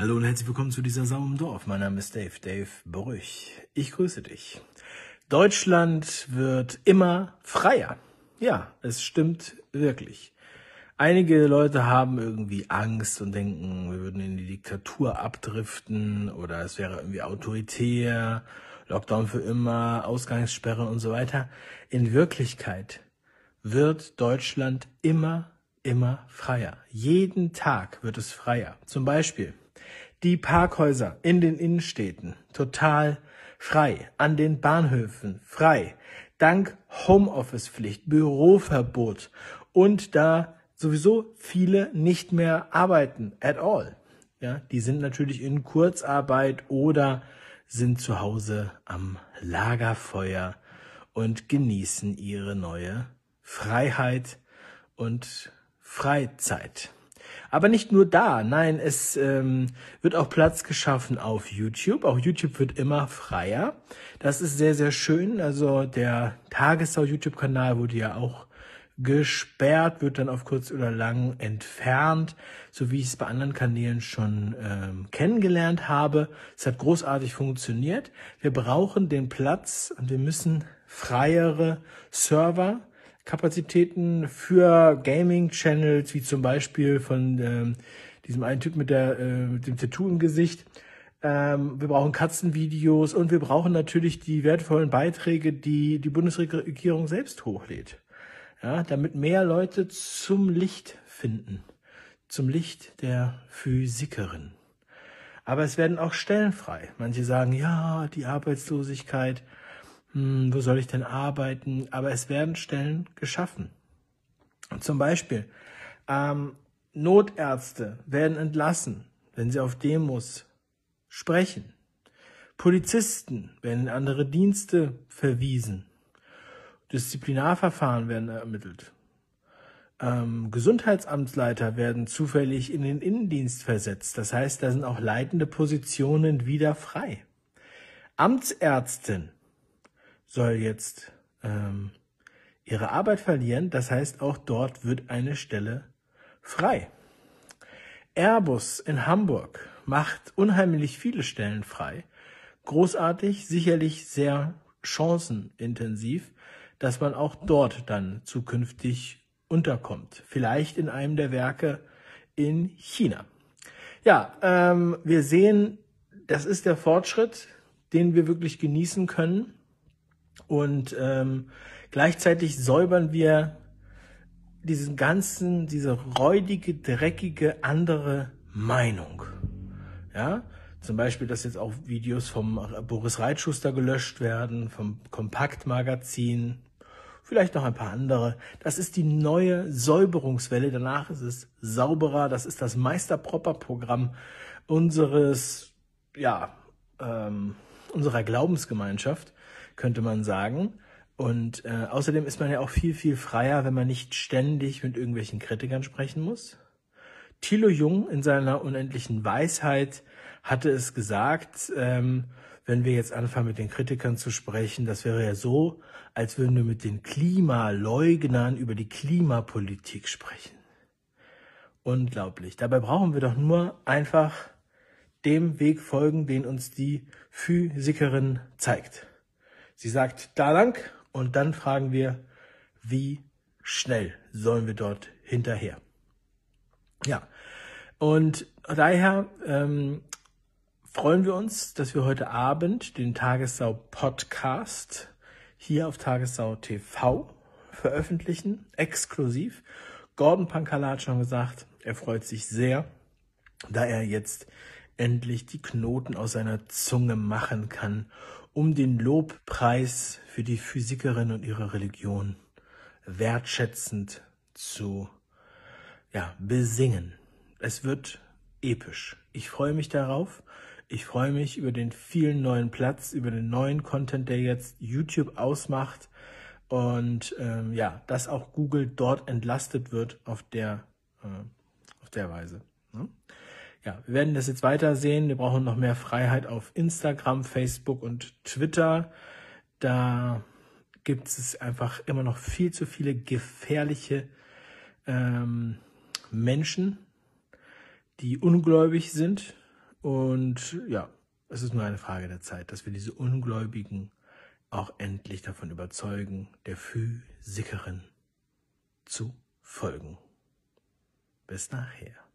Hallo und herzlich willkommen zu dieser Sau im Dorf. Mein Name ist Dave, Dave Brüch. Ich grüße dich. Deutschland wird immer freier. Ja, es stimmt wirklich. Einige Leute haben irgendwie Angst und denken, wir würden in die Diktatur abdriften oder es wäre irgendwie autoritär, Lockdown für immer, Ausgangssperre und so weiter. In Wirklichkeit wird Deutschland immer, immer freier. Jeden Tag wird es freier. Zum Beispiel die Parkhäuser in den Innenstädten total frei, an den Bahnhöfen frei, dank Homeoffice-Pflicht, Büroverbot und da sowieso viele nicht mehr arbeiten at all. Ja, die sind natürlich in Kurzarbeit oder sind zu Hause am Lagerfeuer und genießen ihre neue Freiheit und Freizeit. Aber nicht nur da, nein, es ähm, wird auch Platz geschaffen auf YouTube. Auch YouTube wird immer freier. Das ist sehr, sehr schön. Also der Tagesschau YouTube-Kanal wurde ja auch gesperrt, wird dann auf kurz oder lang entfernt, so wie ich es bei anderen Kanälen schon ähm, kennengelernt habe. Es hat großartig funktioniert. Wir brauchen den Platz und wir müssen freiere Server Kapazitäten für Gaming-Channels, wie zum Beispiel von ähm, diesem einen Typ mit, der, äh, mit dem Tattoo im Gesicht. Ähm, wir brauchen Katzenvideos und wir brauchen natürlich die wertvollen Beiträge, die die Bundesregierung selbst hochlädt. Ja, damit mehr Leute zum Licht finden. Zum Licht der Physikerin. Aber es werden auch Stellen frei. Manche sagen, ja, die Arbeitslosigkeit hm, wo soll ich denn arbeiten? Aber es werden Stellen geschaffen. Zum Beispiel, ähm, Notärzte werden entlassen, wenn sie auf Demos sprechen. Polizisten werden in andere Dienste verwiesen. Disziplinarverfahren werden ermittelt. Ähm, Gesundheitsamtsleiter werden zufällig in den Innendienst versetzt. Das heißt, da sind auch leitende Positionen wieder frei. Amtsärztin soll jetzt ähm, ihre Arbeit verlieren. Das heißt, auch dort wird eine Stelle frei. Airbus in Hamburg macht unheimlich viele Stellen frei. Großartig, sicherlich sehr chancenintensiv, dass man auch dort dann zukünftig unterkommt. Vielleicht in einem der Werke in China. Ja, ähm, wir sehen, das ist der Fortschritt, den wir wirklich genießen können. Und ähm, gleichzeitig säubern wir diesen ganzen, diese räudige, dreckige andere Meinung. Ja, zum Beispiel, dass jetzt auch Videos vom Boris Reitschuster gelöscht werden, vom Kompaktmagazin, vielleicht noch ein paar andere. Das ist die neue Säuberungswelle. Danach ist es sauberer. Das ist das Meisterpropper-Programm unseres, ja, ähm, unserer Glaubensgemeinschaft könnte man sagen. Und äh, außerdem ist man ja auch viel, viel freier, wenn man nicht ständig mit irgendwelchen Kritikern sprechen muss. Thilo Jung in seiner unendlichen Weisheit hatte es gesagt, ähm, wenn wir jetzt anfangen mit den Kritikern zu sprechen, das wäre ja so, als würden wir mit den Klimaleugnern über die Klimapolitik sprechen. Unglaublich. Dabei brauchen wir doch nur einfach dem Weg folgen, den uns die Physikerin zeigt. Sie sagt da lang und dann fragen wir, wie schnell sollen wir dort hinterher? Ja, und daher ähm, freuen wir uns, dass wir heute Abend den Tagessau Podcast hier auf Tagessau TV veröffentlichen, exklusiv. Gordon Pankala hat schon gesagt, er freut sich sehr, da er jetzt endlich die Knoten aus seiner Zunge machen kann um den Lobpreis für die Physikerin und ihre Religion wertschätzend zu ja, besingen. Es wird episch. Ich freue mich darauf. Ich freue mich über den vielen neuen Platz, über den neuen Content, der jetzt YouTube ausmacht und ähm, ja, dass auch Google dort entlastet wird auf der äh, auf der Weise. Ne? Ja, wir werden das jetzt weiter sehen. Wir brauchen noch mehr Freiheit auf Instagram, Facebook und Twitter. Da gibt es einfach immer noch viel zu viele gefährliche ähm, Menschen, die ungläubig sind Und ja, es ist nur eine Frage der Zeit, dass wir diese Ungläubigen auch endlich davon überzeugen, der Physikerin zu folgen. Bis nachher.